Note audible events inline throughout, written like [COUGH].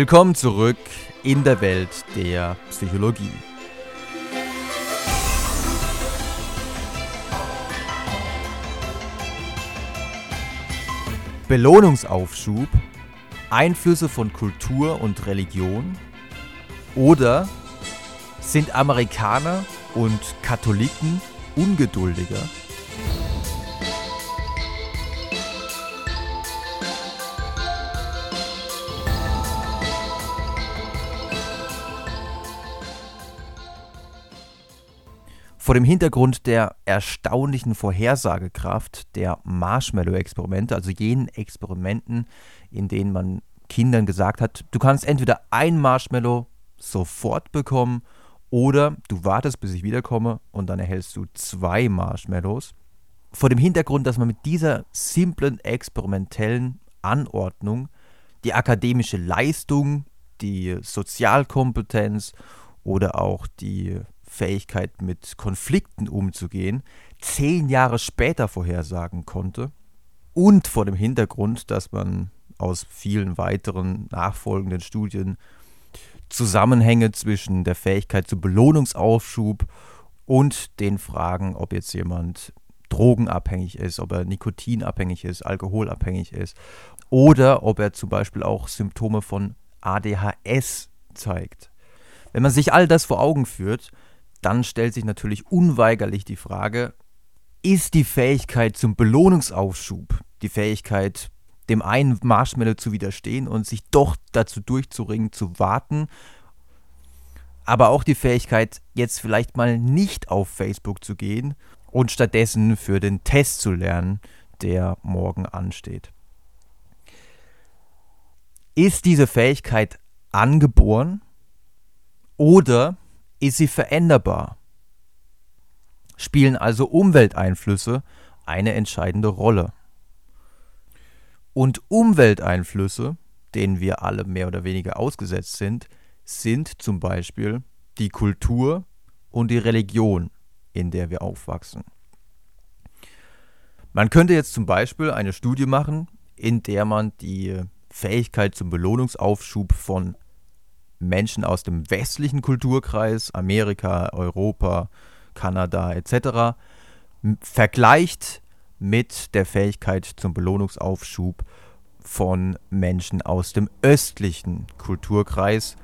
Willkommen zurück in der Welt der Psychologie. Belohnungsaufschub, Einflüsse von Kultur und Religion oder sind Amerikaner und Katholiken ungeduldiger? Vor dem Hintergrund der erstaunlichen Vorhersagekraft der Marshmallow-Experimente, also jenen Experimenten, in denen man Kindern gesagt hat, du kannst entweder ein Marshmallow sofort bekommen oder du wartest, bis ich wiederkomme und dann erhältst du zwei Marshmallows. Vor dem Hintergrund, dass man mit dieser simplen experimentellen Anordnung die akademische Leistung, die Sozialkompetenz oder auch die Fähigkeit, mit Konflikten umzugehen, zehn Jahre später vorhersagen konnte. Und vor dem Hintergrund, dass man aus vielen weiteren nachfolgenden Studien Zusammenhänge zwischen der Fähigkeit zu Belohnungsaufschub und den Fragen, ob jetzt jemand drogenabhängig ist, ob er nikotinabhängig ist, alkoholabhängig ist oder ob er zum Beispiel auch Symptome von ADHS zeigt. Wenn man sich all das vor Augen führt, dann stellt sich natürlich unweigerlich die Frage, ist die Fähigkeit zum Belohnungsaufschub, die Fähigkeit, dem einen Marshmallow zu widerstehen und sich doch dazu durchzuringen, zu warten, aber auch die Fähigkeit, jetzt vielleicht mal nicht auf Facebook zu gehen und stattdessen für den Test zu lernen, der morgen ansteht. Ist diese Fähigkeit angeboren oder ist sie veränderbar? Spielen also Umwelteinflüsse eine entscheidende Rolle? Und Umwelteinflüsse, denen wir alle mehr oder weniger ausgesetzt sind, sind zum Beispiel die Kultur und die Religion, in der wir aufwachsen. Man könnte jetzt zum Beispiel eine Studie machen, in der man die Fähigkeit zum Belohnungsaufschub von Menschen aus dem westlichen Kulturkreis, Amerika, Europa, Kanada etc., vergleicht mit der Fähigkeit zum Belohnungsaufschub von Menschen aus dem östlichen Kulturkreis,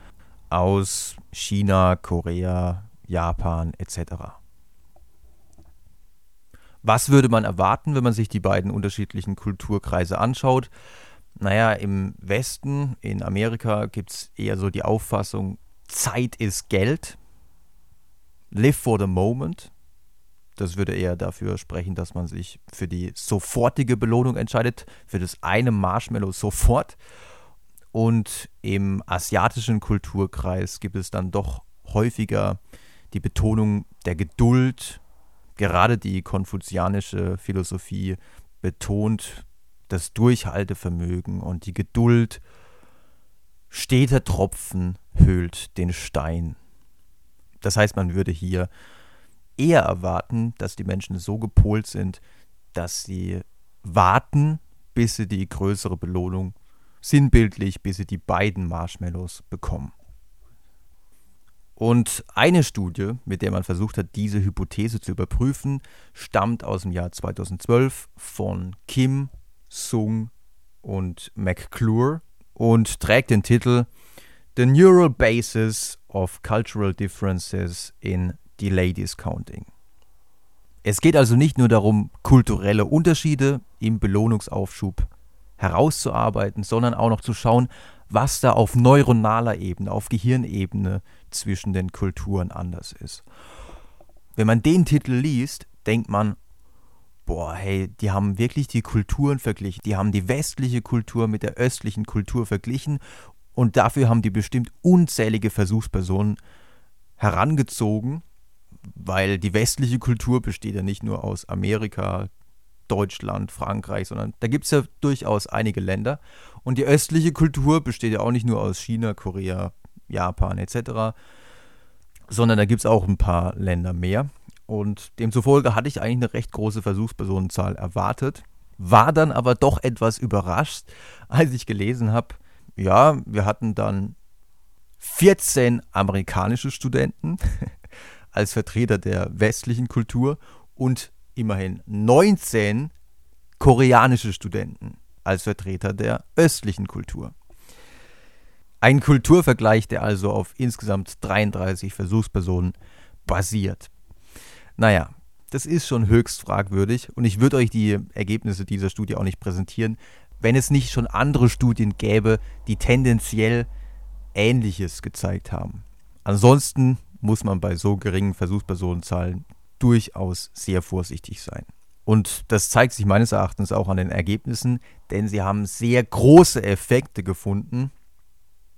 aus China, Korea, Japan etc. Was würde man erwarten, wenn man sich die beiden unterschiedlichen Kulturkreise anschaut? Naja, im Westen, in Amerika, gibt es eher so die Auffassung, Zeit ist Geld. Live for the moment. Das würde eher dafür sprechen, dass man sich für die sofortige Belohnung entscheidet, für das eine Marshmallow sofort. Und im asiatischen Kulturkreis gibt es dann doch häufiger die Betonung der Geduld. Gerade die konfuzianische Philosophie betont das Durchhaltevermögen und die Geduld. Steter Tropfen höhlt den Stein. Das heißt, man würde hier eher erwarten, dass die Menschen so gepolt sind, dass sie warten, bis sie die größere Belohnung, sinnbildlich, bis sie die beiden Marshmallows bekommen. Und eine Studie, mit der man versucht hat, diese Hypothese zu überprüfen, stammt aus dem Jahr 2012 von Kim Sung und McClure und trägt den Titel The Neural Basis of Cultural Differences in Delay Discounting. Es geht also nicht nur darum, kulturelle Unterschiede im Belohnungsaufschub herauszuarbeiten, sondern auch noch zu schauen, was da auf neuronaler Ebene, auf Gehirnebene zwischen den Kulturen anders ist. Wenn man den Titel liest, denkt man, boah, hey, die haben wirklich die Kulturen verglichen. Die haben die westliche Kultur mit der östlichen Kultur verglichen und dafür haben die bestimmt unzählige Versuchspersonen herangezogen, weil die westliche Kultur besteht ja nicht nur aus Amerika, Deutschland, Frankreich, sondern da gibt es ja durchaus einige Länder. Und die östliche Kultur besteht ja auch nicht nur aus China, Korea, Japan etc., sondern da gibt es auch ein paar Länder mehr. Und demzufolge hatte ich eigentlich eine recht große Versuchspersonenzahl erwartet, war dann aber doch etwas überrascht, als ich gelesen habe, ja, wir hatten dann 14 amerikanische Studenten [LAUGHS] als Vertreter der westlichen Kultur und immerhin 19 koreanische Studenten als Vertreter der östlichen Kultur. Ein Kulturvergleich, der also auf insgesamt 33 Versuchspersonen basiert. Naja, das ist schon höchst fragwürdig und ich würde euch die Ergebnisse dieser Studie auch nicht präsentieren, wenn es nicht schon andere Studien gäbe, die tendenziell Ähnliches gezeigt haben. Ansonsten muss man bei so geringen Versuchspersonenzahlen durchaus sehr vorsichtig sein. Und das zeigt sich meines Erachtens auch an den Ergebnissen, denn sie haben sehr große Effekte gefunden.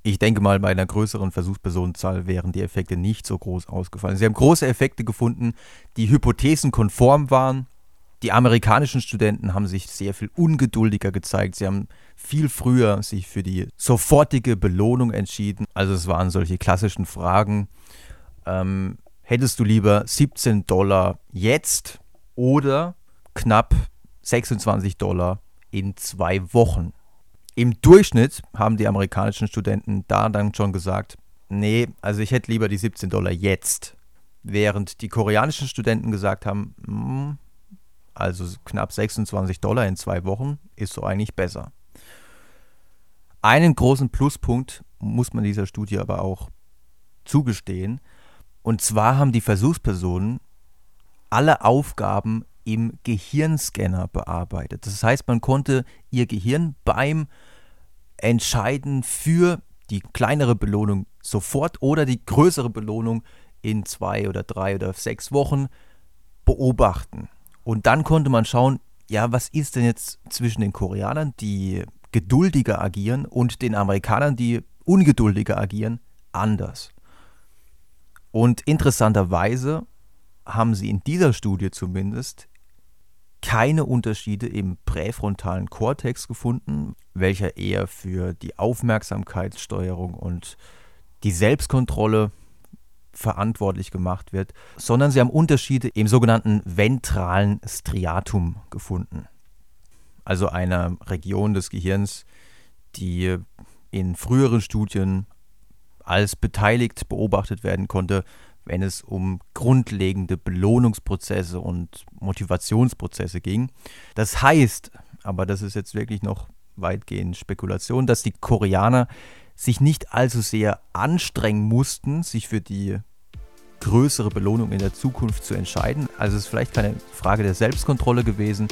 Ich denke mal, bei einer größeren Versuchspersonenzahl wären die Effekte nicht so groß ausgefallen. Sie haben große Effekte gefunden, die hypothesenkonform waren. Die amerikanischen Studenten haben sich sehr viel ungeduldiger gezeigt. Sie haben viel früher sich für die sofortige Belohnung entschieden. Also es waren solche klassischen Fragen. Ähm, hättest du lieber 17 Dollar jetzt oder knapp 26 Dollar in zwei Wochen. Im Durchschnitt haben die amerikanischen Studenten da dann schon gesagt, nee, also ich hätte lieber die 17 Dollar jetzt. Während die koreanischen Studenten gesagt haben, hm, also knapp 26 Dollar in zwei Wochen ist so eigentlich besser. Einen großen Pluspunkt muss man dieser Studie aber auch zugestehen. Und zwar haben die Versuchspersonen alle Aufgaben im Gehirnscanner bearbeitet. Das heißt, man konnte ihr Gehirn beim Entscheiden für die kleinere Belohnung sofort oder die größere Belohnung in zwei oder drei oder sechs Wochen beobachten. Und dann konnte man schauen, ja, was ist denn jetzt zwischen den Koreanern, die geduldiger agieren, und den Amerikanern, die ungeduldiger agieren, anders. Und interessanterweise haben sie in dieser Studie zumindest keine Unterschiede im präfrontalen Kortex gefunden, welcher eher für die Aufmerksamkeitssteuerung und die Selbstkontrolle verantwortlich gemacht wird, sondern sie haben Unterschiede im sogenannten ventralen Striatum gefunden. Also einer Region des Gehirns, die in früheren Studien als beteiligt beobachtet werden konnte, wenn es um grundlegende Belohnungsprozesse und Motivationsprozesse ging. Das heißt, aber das ist jetzt wirklich noch weitgehend Spekulation, dass die Koreaner sich nicht allzu sehr anstrengen mussten, sich für die größere Belohnung in der Zukunft zu entscheiden. Also es ist vielleicht keine Frage der Selbstkontrolle gewesen,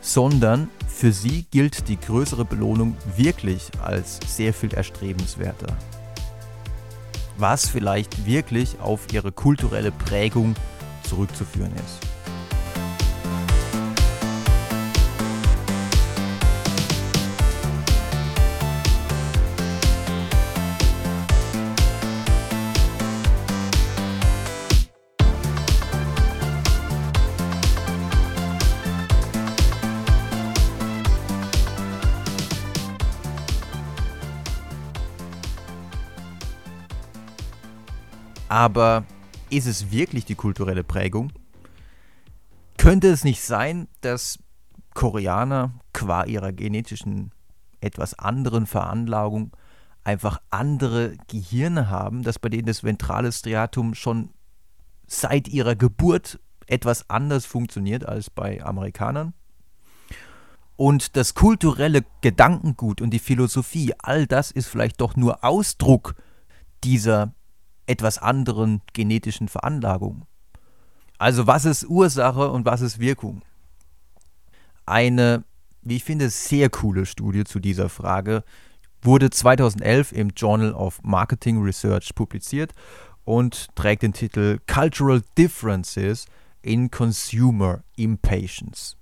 sondern für sie gilt die größere Belohnung wirklich als sehr viel erstrebenswerter was vielleicht wirklich auf ihre kulturelle Prägung zurückzuführen ist. Aber ist es wirklich die kulturelle Prägung? Könnte es nicht sein, dass Koreaner qua ihrer genetischen etwas anderen Veranlagung einfach andere Gehirne haben, dass bei denen das ventrale Striatum schon seit ihrer Geburt etwas anders funktioniert als bei Amerikanern? Und das kulturelle Gedankengut und die Philosophie, all das ist vielleicht doch nur Ausdruck dieser etwas anderen genetischen Veranlagung. Also was ist Ursache und was ist Wirkung? Eine, wie ich finde, sehr coole Studie zu dieser Frage wurde 2011 im Journal of Marketing Research publiziert und trägt den Titel Cultural Differences in Consumer Impatience.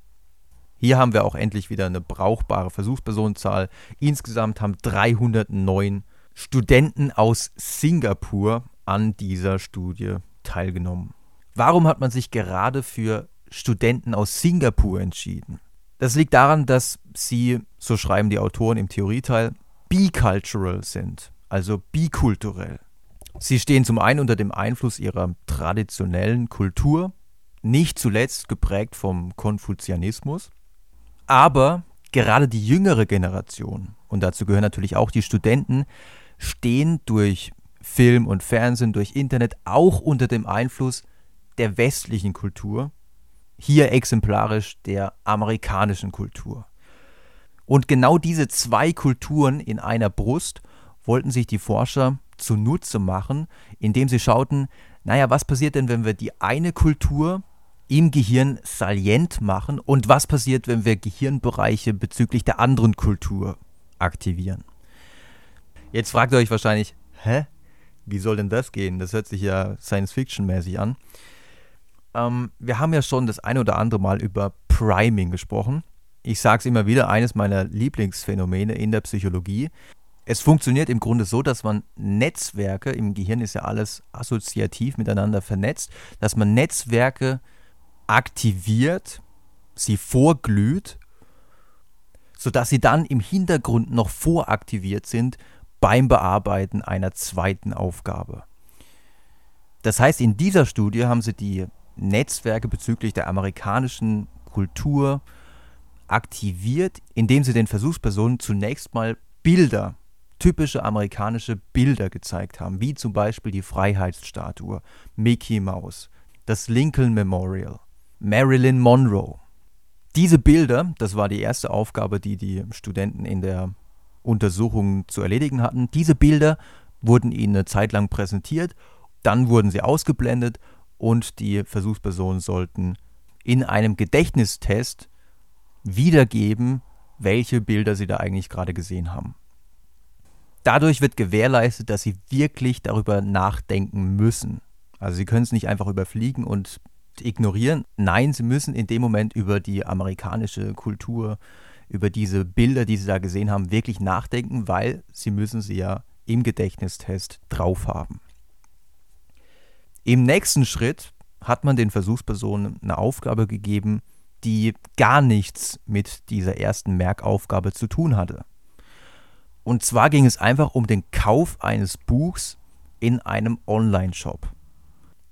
Hier haben wir auch endlich wieder eine brauchbare Versuchspersonenzahl. Insgesamt haben 309 Studenten aus Singapur an dieser Studie teilgenommen. Warum hat man sich gerade für Studenten aus Singapur entschieden? Das liegt daran, dass sie, so schreiben die Autoren im Theorieteil, bicultural sind, also bikulturell. Sie stehen zum einen unter dem Einfluss ihrer traditionellen Kultur, nicht zuletzt geprägt vom Konfuzianismus, aber gerade die jüngere Generation, und dazu gehören natürlich auch die Studenten, stehen durch Film und Fernsehen, durch Internet auch unter dem Einfluss der westlichen Kultur, hier exemplarisch der amerikanischen Kultur. Und genau diese zwei Kulturen in einer Brust wollten sich die Forscher zunutze machen, indem sie schauten, naja, was passiert denn, wenn wir die eine Kultur im Gehirn salient machen und was passiert, wenn wir Gehirnbereiche bezüglich der anderen Kultur aktivieren. Jetzt fragt ihr euch wahrscheinlich, hä? Wie soll denn das gehen? Das hört sich ja Science-Fiction-mäßig an. Ähm, wir haben ja schon das eine oder andere Mal über Priming gesprochen. Ich sage es immer wieder, eines meiner Lieblingsphänomene in der Psychologie. Es funktioniert im Grunde so, dass man Netzwerke, im Gehirn ist ja alles assoziativ miteinander vernetzt, dass man Netzwerke aktiviert, sie vorglüht, sodass sie dann im Hintergrund noch voraktiviert sind beim Bearbeiten einer zweiten Aufgabe. Das heißt, in dieser Studie haben sie die Netzwerke bezüglich der amerikanischen Kultur aktiviert, indem sie den Versuchspersonen zunächst mal Bilder, typische amerikanische Bilder gezeigt haben, wie zum Beispiel die Freiheitsstatue, Mickey Mouse, das Lincoln Memorial Marilyn Monroe. Diese Bilder, das war die erste Aufgabe, die die Studenten in der Untersuchung zu erledigen hatten. Diese Bilder wurden ihnen eine Zeit lang präsentiert, dann wurden sie ausgeblendet und die Versuchspersonen sollten in einem Gedächtnistest wiedergeben, welche Bilder sie da eigentlich gerade gesehen haben. Dadurch wird gewährleistet, dass sie wirklich darüber nachdenken müssen. Also sie können es nicht einfach überfliegen und ignorieren. Nein, sie müssen in dem Moment über die amerikanische Kultur, über diese Bilder, die sie da gesehen haben, wirklich nachdenken, weil sie müssen sie ja im Gedächtnistest drauf haben. Im nächsten Schritt hat man den Versuchspersonen eine Aufgabe gegeben, die gar nichts mit dieser ersten Merkaufgabe zu tun hatte. Und zwar ging es einfach um den Kauf eines Buchs in einem Online-Shop.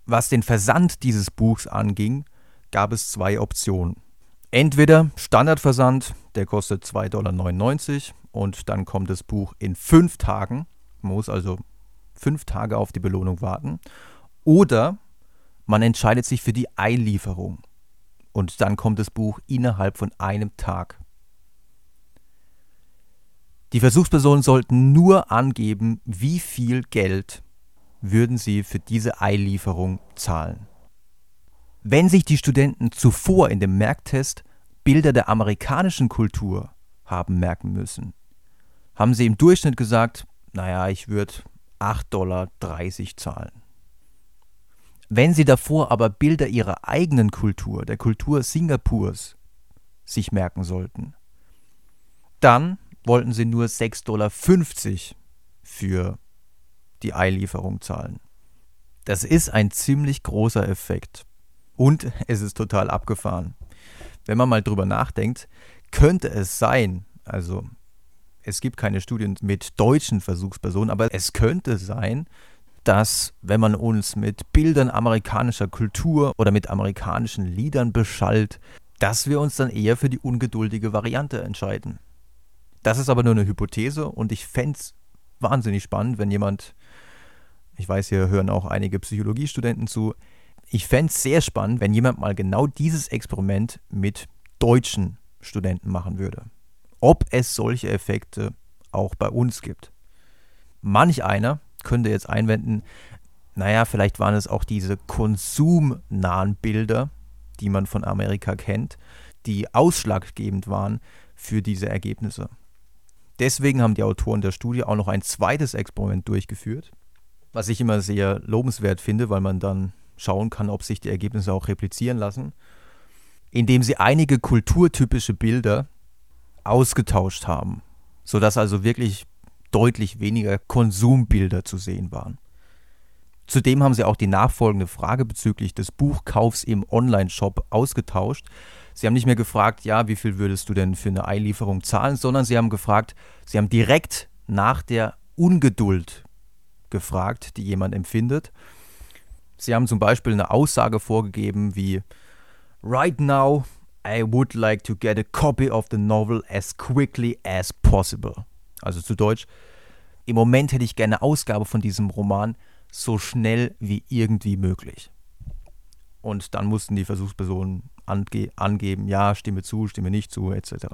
Was den Versand dieses Buchs anging, gab es zwei Optionen. Entweder Standardversand, der kostet 2,99 Dollar und dann kommt das Buch in fünf Tagen. Man muss also fünf Tage auf die Belohnung warten. Oder man entscheidet sich für die Einlieferung und dann kommt das Buch innerhalb von einem Tag. Die Versuchspersonen sollten nur angeben, wie viel Geld würden sie für diese Eilieferung zahlen. Wenn sich die Studenten zuvor in dem Merktest Bilder der amerikanischen Kultur haben merken müssen, haben sie im Durchschnitt gesagt, naja, ich würde 8,30 Dollar zahlen. Wenn sie davor aber Bilder ihrer eigenen Kultur, der Kultur Singapurs, sich merken sollten, dann wollten sie nur 6,50 Dollar für die Eilieferung zahlen. Das ist ein ziemlich großer Effekt. Und es ist total abgefahren. Wenn man mal drüber nachdenkt, könnte es sein, also es gibt keine Studien mit deutschen Versuchspersonen, aber es könnte sein, dass wenn man uns mit Bildern amerikanischer Kultur oder mit amerikanischen Liedern beschallt, dass wir uns dann eher für die ungeduldige Variante entscheiden. Das ist aber nur eine Hypothese und ich fände es wahnsinnig spannend, wenn jemand ich weiß, hier hören auch einige Psychologiestudenten zu. Ich fände es sehr spannend, wenn jemand mal genau dieses Experiment mit deutschen Studenten machen würde. Ob es solche Effekte auch bei uns gibt. Manch einer könnte jetzt einwenden, naja, vielleicht waren es auch diese konsumnahen Bilder, die man von Amerika kennt, die ausschlaggebend waren für diese Ergebnisse. Deswegen haben die Autoren der Studie auch noch ein zweites Experiment durchgeführt was ich immer sehr lobenswert finde, weil man dann schauen kann, ob sich die Ergebnisse auch replizieren lassen, indem sie einige kulturtypische Bilder ausgetauscht haben, sodass also wirklich deutlich weniger Konsumbilder zu sehen waren. Zudem haben sie auch die nachfolgende Frage bezüglich des Buchkaufs im Online-Shop ausgetauscht. Sie haben nicht mehr gefragt, ja, wie viel würdest du denn für eine Einlieferung zahlen, sondern sie haben gefragt, sie haben direkt nach der Ungeduld gefragt, die jemand empfindet. Sie haben zum Beispiel eine Aussage vorgegeben wie Right now I would like to get a copy of the novel as quickly as possible. Also zu Deutsch, im Moment hätte ich gerne Ausgabe von diesem Roman so schnell wie irgendwie möglich. Und dann mussten die Versuchspersonen ange angeben, ja, stimme zu, stimme nicht zu, etc.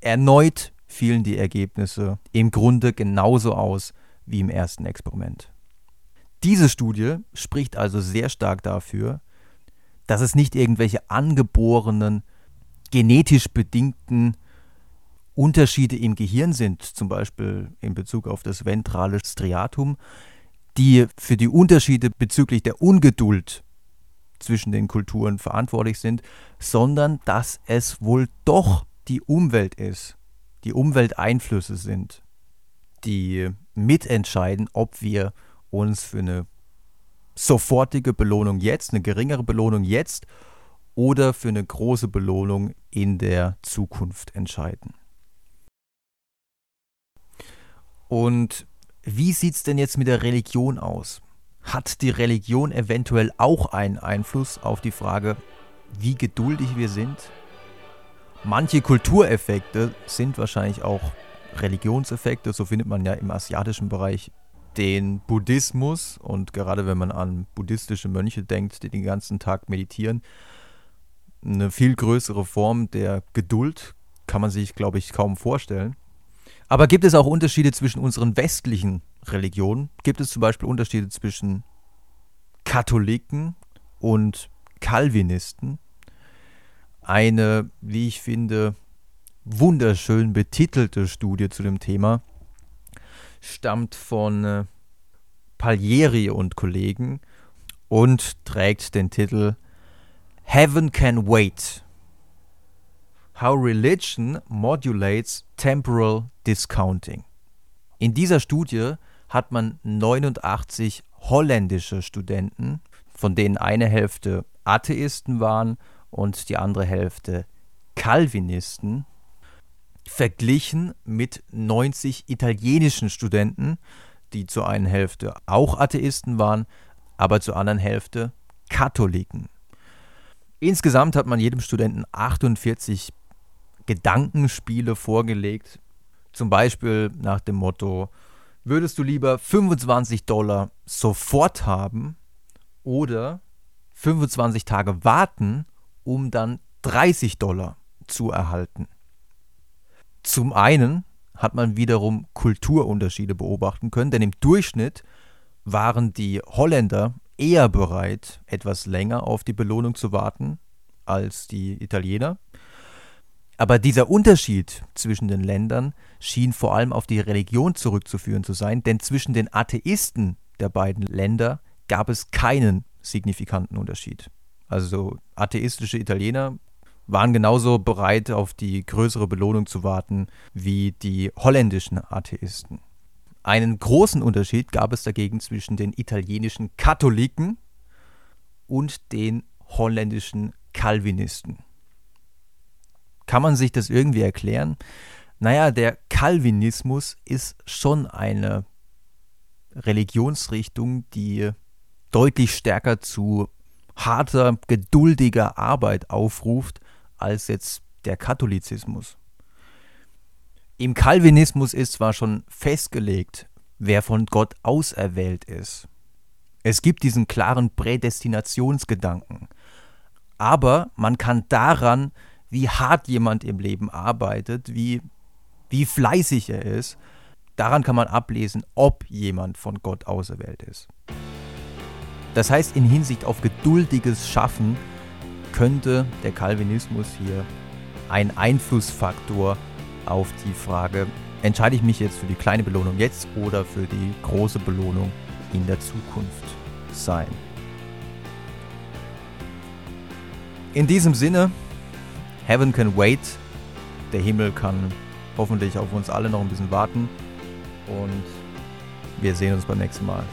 Erneut fielen die Ergebnisse im Grunde genauso aus wie im ersten Experiment. Diese Studie spricht also sehr stark dafür, dass es nicht irgendwelche angeborenen, genetisch bedingten Unterschiede im Gehirn sind, zum Beispiel in Bezug auf das ventrale Striatum, die für die Unterschiede bezüglich der Ungeduld zwischen den Kulturen verantwortlich sind, sondern dass es wohl doch die Umwelt ist, die Umwelteinflüsse sind, die mitentscheiden, ob wir uns für eine sofortige Belohnung jetzt, eine geringere Belohnung jetzt oder für eine große Belohnung in der Zukunft entscheiden. Und wie sieht es denn jetzt mit der Religion aus? Hat die Religion eventuell auch einen Einfluss auf die Frage, wie geduldig wir sind? Manche Kultureffekte sind wahrscheinlich auch Religionseffekte, so findet man ja im asiatischen Bereich den Buddhismus und gerade wenn man an buddhistische Mönche denkt, die den ganzen Tag meditieren, eine viel größere Form der Geduld kann man sich, glaube ich, kaum vorstellen. Aber gibt es auch Unterschiede zwischen unseren westlichen Religionen? Gibt es zum Beispiel Unterschiede zwischen Katholiken und Calvinisten? Eine, wie ich finde, wunderschön betitelte Studie zu dem Thema stammt von äh, Paglieri und Kollegen und trägt den Titel Heaven Can Wait. How Religion Modulates Temporal Discounting. In dieser Studie hat man 89 holländische Studenten, von denen eine Hälfte Atheisten waren und die andere Hälfte Calvinisten, verglichen mit 90 italienischen Studenten, die zur einen Hälfte auch Atheisten waren, aber zur anderen Hälfte Katholiken. Insgesamt hat man jedem Studenten 48 Gedankenspiele vorgelegt. Zum Beispiel nach dem Motto, würdest du lieber 25 Dollar sofort haben oder 25 Tage warten, um dann 30 Dollar zu erhalten? Zum einen hat man wiederum Kulturunterschiede beobachten können, denn im Durchschnitt waren die Holländer eher bereit, etwas länger auf die Belohnung zu warten als die Italiener. Aber dieser Unterschied zwischen den Ländern schien vor allem auf die Religion zurückzuführen zu sein, denn zwischen den Atheisten der beiden Länder gab es keinen signifikanten Unterschied. Also atheistische Italiener waren genauso bereit, auf die größere Belohnung zu warten wie die holländischen Atheisten. Einen großen Unterschied gab es dagegen zwischen den italienischen Katholiken und den holländischen Calvinisten. Kann man sich das irgendwie erklären? Naja, der Calvinismus ist schon eine Religionsrichtung, die deutlich stärker zu harter, geduldiger Arbeit aufruft als jetzt der Katholizismus. Im Calvinismus ist zwar schon festgelegt, wer von Gott auserwählt ist. Es gibt diesen klaren Prädestinationsgedanken. Aber man kann daran wie hart jemand im Leben arbeitet, wie, wie fleißig er ist, daran kann man ablesen, ob jemand von Gott auserwählt ist. Das heißt, in Hinsicht auf geduldiges Schaffen könnte der Calvinismus hier ein Einflussfaktor auf die Frage, entscheide ich mich jetzt für die kleine Belohnung jetzt oder für die große Belohnung in der Zukunft sein. In diesem Sinne Heaven can wait. Der Himmel kann hoffentlich auf uns alle noch ein bisschen warten. Und wir sehen uns beim nächsten Mal.